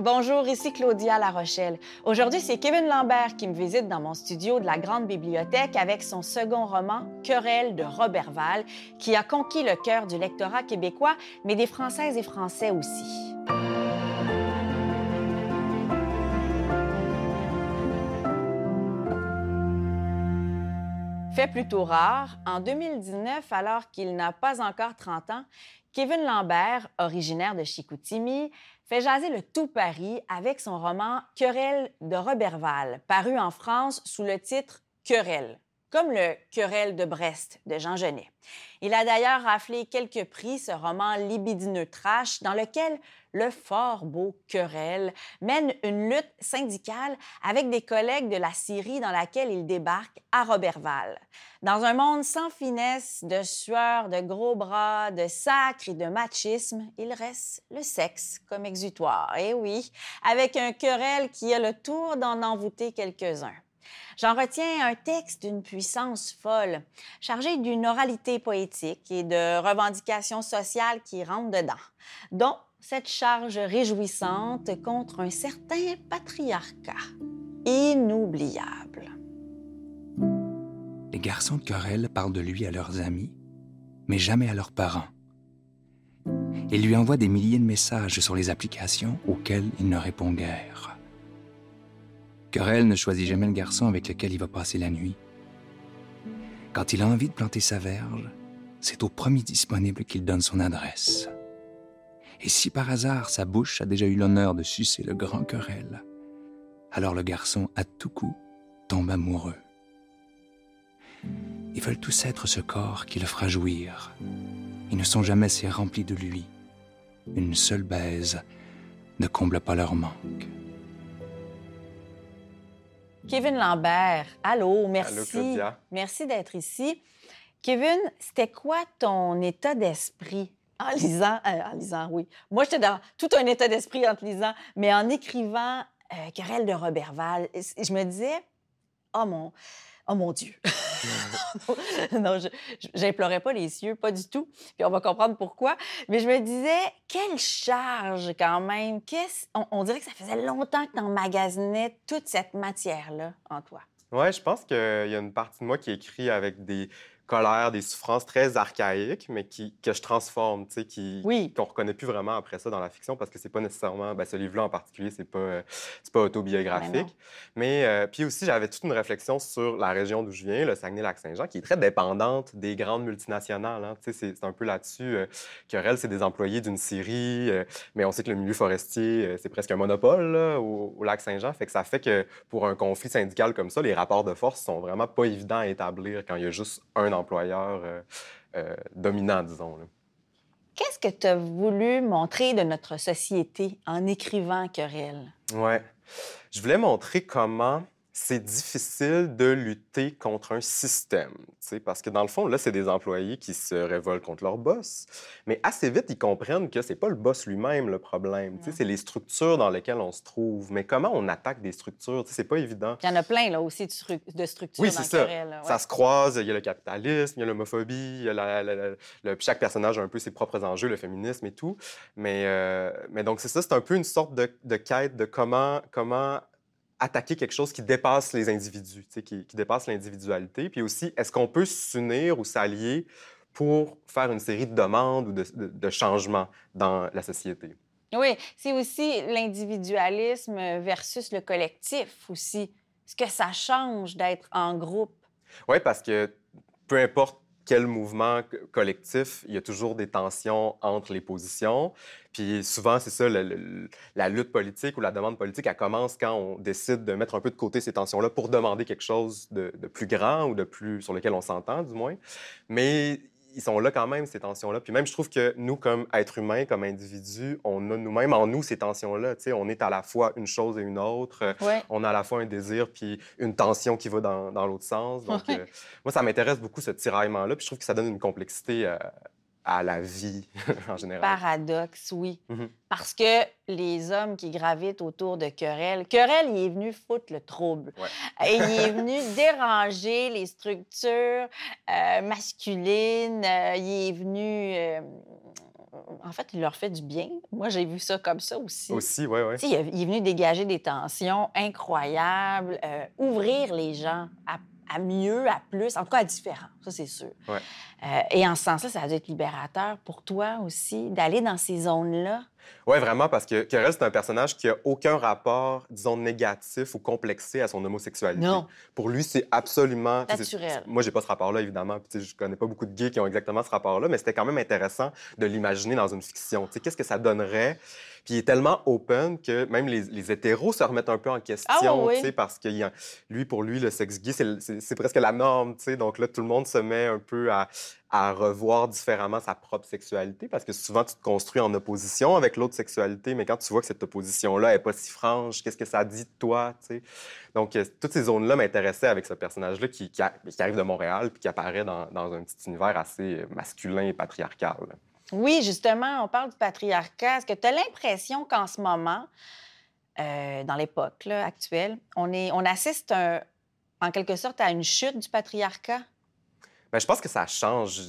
Bonjour, ici Claudia La Rochelle. Aujourd'hui, c'est Kevin Lambert qui me visite dans mon studio de la Grande Bibliothèque avec son second roman, Querelle de Roberval, qui a conquis le cœur du lectorat québécois, mais des Françaises et Français aussi. Fait plutôt rare, en 2019, alors qu'il n'a pas encore 30 ans, Kevin Lambert, originaire de Chicoutimi, fait jaser le tout Paris avec son roman Querelle de Roberval, paru en France sous le titre Querelle comme le Querelle de Brest de Jean Genet. Il a d'ailleurs raflé quelques prix, ce roman libidineux trash, dans lequel le fort beau Querelle mène une lutte syndicale avec des collègues de la Syrie dans laquelle il débarque à Roberval. Dans un monde sans finesse, de sueur, de gros bras, de sacre et de machisme, il reste le sexe comme exutoire. Et oui, avec un Querelle qui a le tour d'en envoûter quelques-uns. J'en retiens un texte d'une puissance folle, chargé d'une oralité poétique et de revendications sociales qui rentrent dedans, dont cette charge réjouissante contre un certain patriarcat inoubliable. Les garçons de querelle parlent de lui à leurs amis, mais jamais à leurs parents. Ils lui envoient des milliers de messages sur les applications auxquelles il ne répond guère. Querelle ne choisit jamais le garçon avec lequel il va passer la nuit. Quand il a envie de planter sa verge, c'est au premier disponible qu'il donne son adresse. Et si par hasard sa bouche a déjà eu l'honneur de sucer le grand querelle, alors le garçon, à tout coup, tombe amoureux. Ils veulent tous être ce corps qui le fera jouir. Ils ne sont jamais si remplis de lui. Une seule baise ne comble pas leur manque. Kevin Lambert, allô, merci. Allô, Claudia. Merci d'être ici. Kevin, c'était quoi ton état d'esprit en lisant, euh, en lisant, oui. Moi, j'étais dans tout un état d'esprit en te lisant, mais en écrivant euh, Querelle de Roberval, je me disais, oh mon, oh mon Dieu. non, je n'implorais pas les cieux, pas du tout. Puis on va comprendre pourquoi. Mais je me disais, quelle charge quand même. On, on, dirait que ça faisait longtemps que tu emmagasinais toute cette matière-là en toi. Oui, je pense qu'il y a une partie de moi qui écrit avec des colère, des souffrances très archaïques, mais qui, que je transforme, tu sais, qui, oui. qu'on reconnaît plus vraiment après ça dans la fiction parce que c'est pas nécessairement, ben, ce livre-là en particulier, c'est pas, euh, c'est pas autobiographique. Mais, euh, puis aussi, j'avais toute une réflexion sur la région d'où je viens, le Saguenay-Lac-Saint-Jean, qui est très dépendante des grandes multinationales. Hein. Tu sais, c'est, c'est un peu là-dessus. Euh, c'est des employés d'une scierie, euh, mais on sait que le milieu forestier, c'est presque un monopole là, au, au Lac-Saint-Jean. Fait que ça fait que pour un conflit syndical comme ça, les rapports de force sont vraiment pas évidents à établir quand il y a juste un employeur euh, euh, dominant, disons. Là. Qu'est-ce que tu as voulu montrer de notre société en écrivant Querelle? Ouais. Je voulais montrer comment c'est difficile de lutter contre un système, parce que dans le fond, là, c'est des employés qui se révoltent contre leur boss, mais assez vite, ils comprennent que c'est pas le boss lui-même le problème, c'est les structures dans lesquelles on se trouve. Mais comment on attaque des structures, c'est pas évident. Il y en a plein, là, aussi, de, de structures oui, dans ça. Querelle, ouais. Ça se croise, il y a le capitalisme, il y a l'homophobie, chaque personnage a un peu ses propres enjeux, le féminisme et tout. Mais, euh, mais donc, c'est ça, c'est un peu une sorte de, de quête de comment, comment attaquer quelque chose qui dépasse les individus, qui, qui dépasse l'individualité. Puis aussi, est-ce qu'on peut s'unir ou s'allier pour faire une série de demandes ou de, de, de changements dans la société? Oui, c'est aussi l'individualisme versus le collectif aussi. Est-ce que ça change d'être en groupe? Oui, parce que peu importe quel mouvement collectif, il y a toujours des tensions entre les positions. Puis souvent, c'est ça, la lutte politique ou la demande politique, elle commence quand on décide de mettre un peu de côté ces tensions-là pour demander quelque chose de, de, plus grand ou de plus sur lequel on s'entend, du moins. Mais ils sont là quand même, ces tensions-là. Puis même, je trouve que nous, comme êtres humains, comme individus, on a nous-mêmes en nous ces tensions-là. Tu sais, on est à la fois une chose et une autre. Ouais. On a à la fois un désir puis une tension qui va dans, dans l'autre sens. Donc, Ouais. euh, moi, ça m'intéresse beaucoup, ce tiraillement-là. Puis je trouve que ça donne une complexité à, à la vie en général. Paradoxe, oui. Mhm. Parce que les hommes qui gravitent autour de Querelle, Querelle, il est venu foutre le trouble. Ouais. Il est venu déranger les structures euh, masculines. Euh, il est venu, euh, en fait, il leur fait du bien. Moi, j'ai vu ça comme ça aussi. Aussi, oui, oui. Il, il, est venu dégager des tensions incroyables, euh, ouvrir les gens à, à, mieux, à plus, en tout cas à différent, ça c'est sûr. Ouais. Euh, et en ce sens-là, ça dû être libérateur pour toi aussi, d'aller dans ces zones-là. Oui, vraiment, parce que Querelle, c'est un personnage qui a aucun rapport, disons, négatif ou complexé à son homosexualité. Non. Pour lui, c'est absolument... Naturel. Moi, j'ai pas ce rapport-là, évidemment. Puis, je connais pas beaucoup de gays qui ont exactement ce rapport-là, mais c'était quand même intéressant de l'imaginer dans une fiction. Qu'est-ce que ça donnerait? Puis il est tellement open que même les, les hétéros se remettent un peu en question, ah, oui. parce que lui, pour lui, le sexe gay, c'est presque la norme. sais. Donc là, tout le monde se met un peu à, à revoir différemment sa propre sexualité parce que souvent tu te construis en opposition avec l'autre sexualité, mais quand tu vois que cette opposition-là n'est pas si franche, qu'est-ce que ça dit de toi? sais? Donc, euh, toutes ces zones-là m'intéressaient avec ce personnage-là qui, qui, qui, arrive de Montréal puis qui apparaît dans, dans, un petit univers assez masculin et patriarcal. Oui, justement, on parle du patriarcat. Est-ce que tu as l'impression qu'en ce moment, euh, dans l'époque actuelle, on, est, on assiste un, en quelque sorte à une chute du patriarcat? Bien, je pense que ça change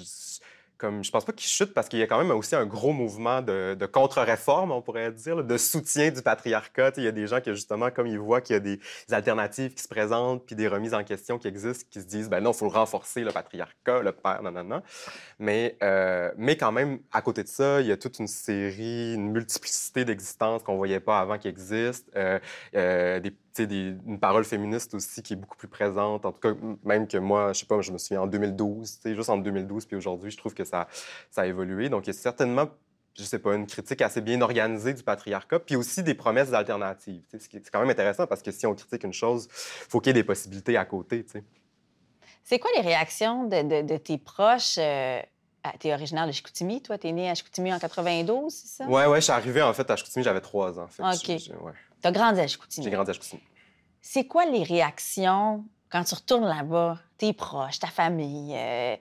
comme je pense pas qu'il chute parce qu'il y a quand même aussi un gros mouvement de, contre-réforme, on pourrait dire, de soutien du patriarcat. Il y a des gens qui, justement, comme ils voient qu'il y a des alternatives qui se présentent, puis des remises en question qui existent, qui se disent, ben non, il faut renforcer le patriarcat, le père, non, non, non. Mais, euh, mais quand même, à côté de ça, il y a toute une série, une multiplicité d'existences qu'on voyait pas avant qui existent. Euh, euh, une parole féministe aussi qui est beaucoup plus présente. En tout cas, même que moi, je sais pas, je me souviens en 2012, juste en 2012, puis aujourd'hui, je trouve que ça, ça a évolué. Donc, il y a certainement je sais pas, une critique assez bien organisée du patriarcat, puis aussi des promesses alternatives. C'est quand même intéressant parce que si on critique une chose, il faut qu'il y ait des possibilités à côté. C'est quoi les réactions de, de, de tes proches? Euh... Tu es originaire de Chicoutimi, toi? Tu es né à Chicoutimi en 92, c'est ça? Oui, oui, je suis arrivé en fait à Chicoutimi, j'avais trois ans. En fait. OK. Ouais. Tu as grandi à Chicoutimi. J'ai grandi à Chicoutimi. C'est quoi les réactions quand tu retournes là-bas, tes proches, ta famille? Euh,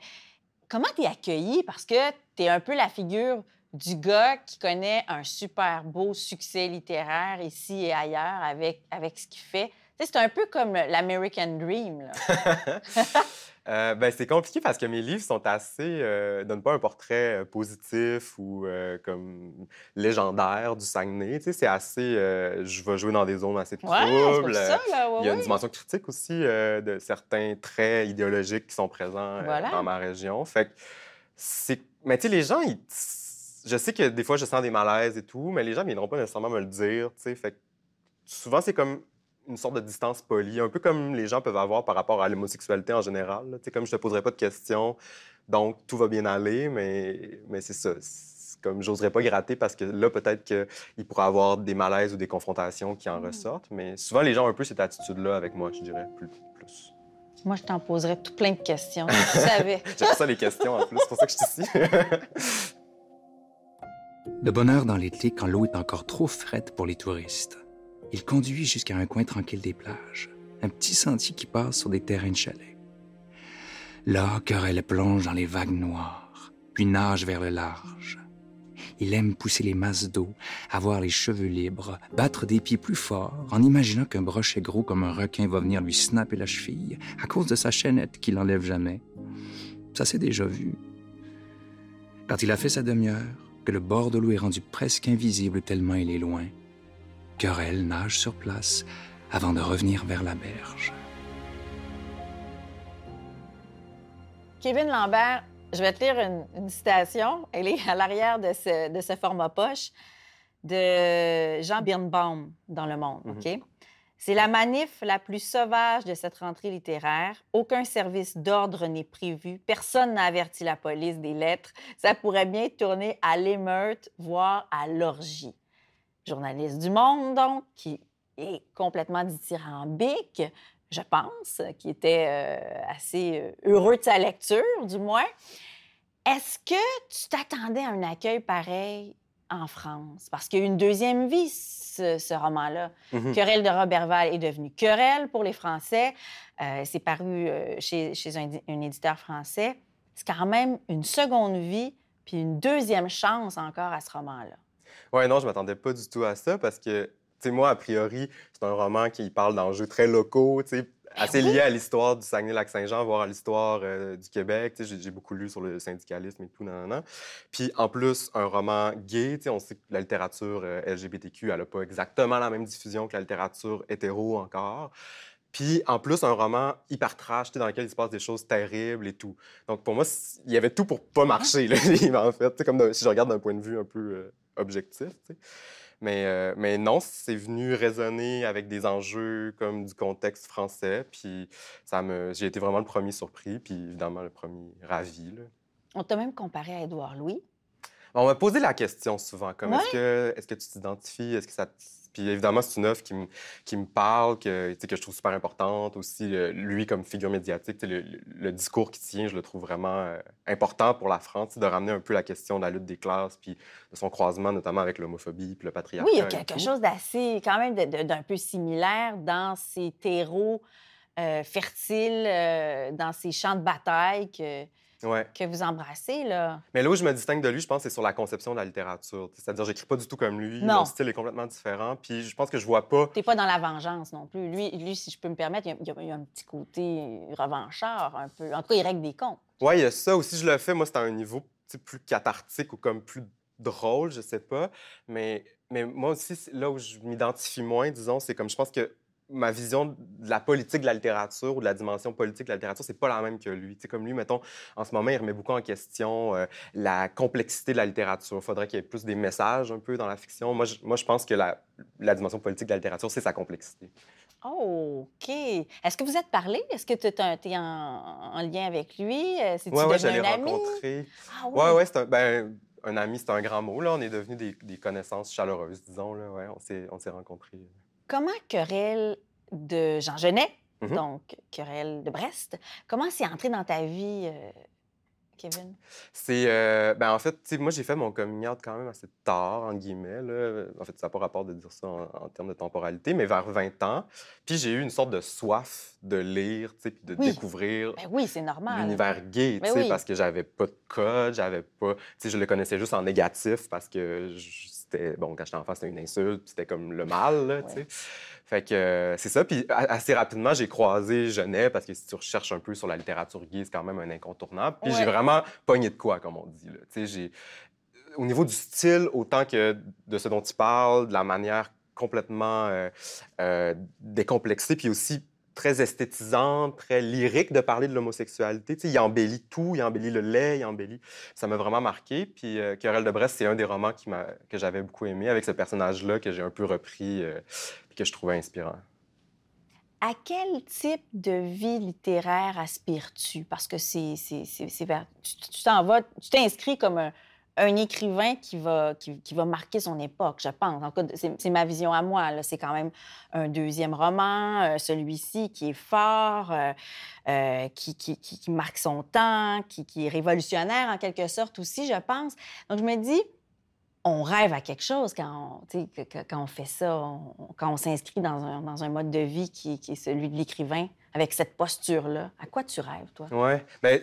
comment tu es accueilli? Parce que tu es un peu la figure du gars qui connaît un super beau succès littéraire ici et ailleurs avec, avec ce qu'il fait. C'est un peu comme l'American Dream. Euh, ben, c'est compliqué parce que mes livres sont assez. Euh, donnent pas un portrait euh, positif ou euh, comme légendaire du Saguenay. Tu sais, c'est assez. Je vais jouer dans des zones assez troubles. Ouais, ça, là, ouais, Il y a une dimension critique aussi de certains traits idéologiques qui sont présents voilà. dans ma région. Fait que c'est. Mais tu sais, les gens, ils... je sais que des fois, je sens des malaises et tout, mais les gens ne viendront pas nécessairement me le dire. Tu sais, fait que souvent, c'est comme une sorte de distance polie, un peu comme les gens peuvent avoir par rapport à l'homosexualité en général. Là. Comme je te poserai pas de questions, donc tout va bien aller, mais, mais c'est ça. Comme j'oserais pas gratter parce que là, peut-être qu'il pourrait avoir des malaises ou des confrontations qui en mmh. ressortent, mais souvent, les gens ont un peu cette attitude-là avec moi, je dirais, plus. plus. Moi, je t'en poserais tout plein de questions, tu savais. J'aime ça, les questions, en plus. C'est pour ça que je suis ici. Le bonheur dans l'été quand l'eau est encore trop frette pour les touristes. Il conduit jusqu'à un coin tranquille des plages, un petit sentier qui passe sur des terrains de chalet. Là, Querelle plonge dans les vagues noires, puis nage vers le large. Il aime pousser les masses d'eau, avoir les cheveux libres, battre des pieds plus fort, en imaginant qu'un brochet gros comme un requin va venir lui snapper la cheville à cause de sa chaînette qu'il n'enlève jamais. Ça s'est déjà vu. Quand il a fait sa demi-heure, que le bord de l'eau est rendu presque invisible tellement il est loin, Querelle nage sur place avant de revenir vers la berge. Kevin Lambert, je vais te lire une, une citation. Elle est à l'arrière de ce, de ce, format poche de Jean Birnbaum dans Le Monde. Mm -hmm. OK? C'est la manif la plus sauvage de cette rentrée littéraire. Aucun service d'ordre n'est prévu. Personne n'a averti la police des lettres. Ça pourrait bien tourner à l'émeute, voire à l'orgie journaliste du Monde, donc, qui est complètement dithyrambique, je pense, qui était euh, assez euh, heureux de sa lecture, du moins. Est-ce que tu t'attendais à un accueil pareil en France? Parce qu'il y a eu une deuxième vie, ce, ce roman-là. Mm -hmm. Querelle de Robertval est devenu Querelle pour les Français. Euh, c'est paru chez, chez un, un éditeur français. C'est quand même une seconde vie, puis une deuxième chance encore à ce roman-là. Oui, non, je m'attendais pas du tout à ça parce que, tu sais, moi, a priori, c'est un roman qui parle d'enjeux très locaux, tu sais, assez lié à l'histoire du Saguenay-Lac-Saint-Jean, voire à l'histoire euh, du Québec. J'ai beaucoup lu sur le syndicalisme et tout, nan, Puis en plus, un roman gay, on sait que la littérature euh, LGBTQ, elle n'a pas exactement la même diffusion que la littérature hétéro encore. Puis en plus, un roman hyper trash, dans lequel il se passe des choses terribles et tout. Donc pour moi, il y avait tout pour pas marcher, le livre, en fait. comme si je regarde d'un point de vue un peu euh, objectif. Mais, euh, mais non, c'est venu résonner avec des enjeux comme du contexte français. Puis ça me, j'ai été vraiment le premier surpris, puis évidemment le premier ravi. On t'a même comparé à Édouard Louis. On m'a posé la question souvent, comme est-ce que, est-ce que tu t'identifies, est-ce que ça puis évidemment, c'est une œuvre qui me, qui me parle, que, que je trouve super importante aussi. lui, comme figure médiatique, le, le, discours qui tient, je le trouve vraiment euh, important pour la France, de ramener un peu la question de la lutte des classes, puis de son croisement, notamment avec l'homophobie, puis le patriarcat. Oui, il y a quelque chose d'assez, quand même, d'un peu similaire dans ces terreaux euh, fertiles, euh, dans ces champs de bataille que que vous embrassez. Là. Mais là où je me distingue de lui, je pense, c'est sur la conception de la littérature. C'est-à-dire, j'écis pas du tout comme lui. Non. Mon style est complètement différent. Puis je pense que je vois pas. T'es pas dans la vengeance non plus. Lui, lui si je peux me permettre, il y, a, un petit côté revanchard un peu. En tout cas, il règle des comptes. Oui, il y a ça aussi. Je le fais. Moi, c'est à un niveau plus cathartique ou comme plus drôle, je sais pas. Mais, mais moi aussi, là où je m'identifie moins, disons, c'est comme je pense que ma vision de la politique de la littérature ou de la dimension politique de la littérature, c'est pas la même que lui. sais, comme lui, mettons, en ce moment, il remet beaucoup en question euh, la complexité de la littérature. Il faudrait qu'il y ait plus des messages un peu dans la fiction. Moi, je, moi, je pense que la, la dimension politique de la littérature, c'est sa complexité. Oh, OK. Est-ce que vous êtes parlé? Est-ce que tu es, en, lien avec lui? Euh, oui, ouais, je l'ai rencontré. Ah, oui, ouais, c'est un, ben, un ami, c'est un grand mot. Là. On est devenus des, des connaissances chaleureuses, disons. Là. Ouais, on s'est rencontrés. Comment Querelle de Jean Genet, mm-hmm. donc Querelle de Brest, comment c'est entré dans ta vie, euh, Kevin? C'est. Euh, ben, en fait, moi, j'ai fait mon coming out quand même assez tard, en guillemets. Là. En fait, ça n'a pas rapport de dire ça en, termes de temporalité, mais vers 20 ans. Puis j'ai eu une sorte de soif de lire, puis de découvrir. Ben oui, c'est normal. L'univers gay, ben parce que j'avais pas de code, j'avais pas. je le connaissais juste en négatif parce que. Je, c'était, bon, quand j'étais enfant, c'était une insulte, c'était comme le mal, tu sais. Fait que euh, c'est ça. Puis assez rapidement, j'ai croisé Genet, parce que si tu recherches un peu sur la littérature gay, c'est quand même un incontournable. Puis j'ai vraiment pogné de quoi, comme on dit, là. Tu sais, j'ai... Au niveau du style, autant que de ce dont tu parles, de la manière complètement euh, euh, décomplexée, puis aussi très esthétisante, très lyrique de parler de l'homosexualité. Tu sais, il embellit tout, il embellit le lait, il embellit... Ça m'a vraiment marqué. Puis euh, Querelle de Brest, c'est un des romans que j'avais beaucoup aimé avec ce personnage-là que j'ai un peu repris euh, que je trouvais inspirant. À quel type de vie littéraire aspires-tu? Parce que c'est, tu t'en vas, tu t'inscris comme un, un écrivain qui va, qui, va marquer son époque, je pense. En c'est ma vision à moi. C'est quand même un deuxième roman, euh, celui-ci qui est fort, euh, euh, qui, qui, marque son temps, qui, est révolutionnaire en quelque sorte aussi, je pense. Donc, je me dis, on rêve à quelque chose quand on, quand on fait ça, quand on s'inscrit dans un, dans un, mode de vie qui, qui est celui de l'écrivain avec cette posture-là. À quoi tu rêves, toi? Oui. Bien,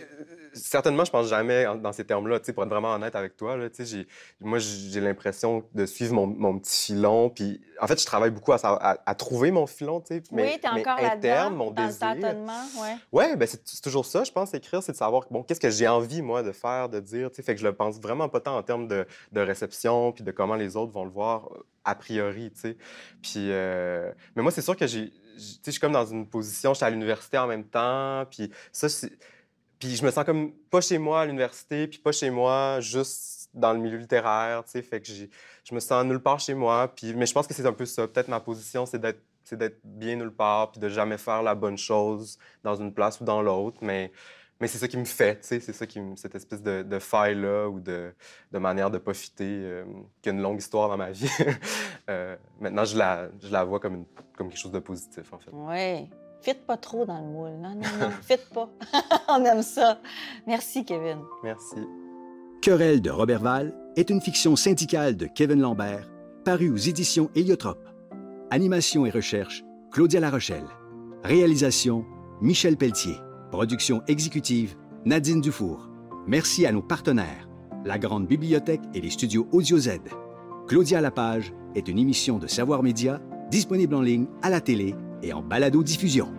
certainement, je pense jamais dans ces termes-là. Pour être vraiment honnête avec toi, là, moi, j'ai l'impression de suivre mon, mon, petit filon. Puis, en fait, je travaille beaucoup à, à, trouver mon filon, tu sais. Oui, t'es encore là-dedans, mon dans désir. le ouais. Oui, ben, c'est toujours ça, je pense, écrire, c'est de savoir, bon, qu'est-ce que j'ai envie, moi, de faire, de dire, tu sais. Fait que je le pense vraiment pas tant en termes de, de réception, puis de comment les autres vont le voir a priori, tu sais. Puis, euh... mais moi, c'est sûr que j'ai je suis comme dans une position, je suis à l'université en même temps, puis ça, Puis je me sens comme pas chez moi à l'université, puis pas chez moi juste dans le milieu littéraire, tu sais, fait que je me sens nulle part chez moi, puis... Mais je pense que c'est un peu ça, peut-être ma position, c'est d'être c'est d'être bien nulle part, puis de jamais faire la bonne chose dans une place ou dans l'autre, mais mais c'est ça qui me fait, tu sais, c'est ça qui me, cette espèce de, de faille-là ou de, de, manière de profiter, euh, qui a une longue histoire dans ma vie. euh, maintenant, je la, je la vois comme, une, comme quelque chose de positif, en fait. Oui. Fit pas trop dans le moule. Non, non, non. Fit pas. On aime ça. Merci, Kevin. Merci. Querelle de Robert Val est une fiction syndicale de Kevin Lambert, parue aux éditions Héliotrope. Animation et recherche, Claudia Larochelle. Réalisation, Michel Pelletier. Production exécutive, Nadine Dufour. Merci à nos partenaires, la Grande Bibliothèque et les studios Audio Z. Claudia Lapage est une émission de Savoir Média disponible en ligne, à la télé et en balado-diffusion.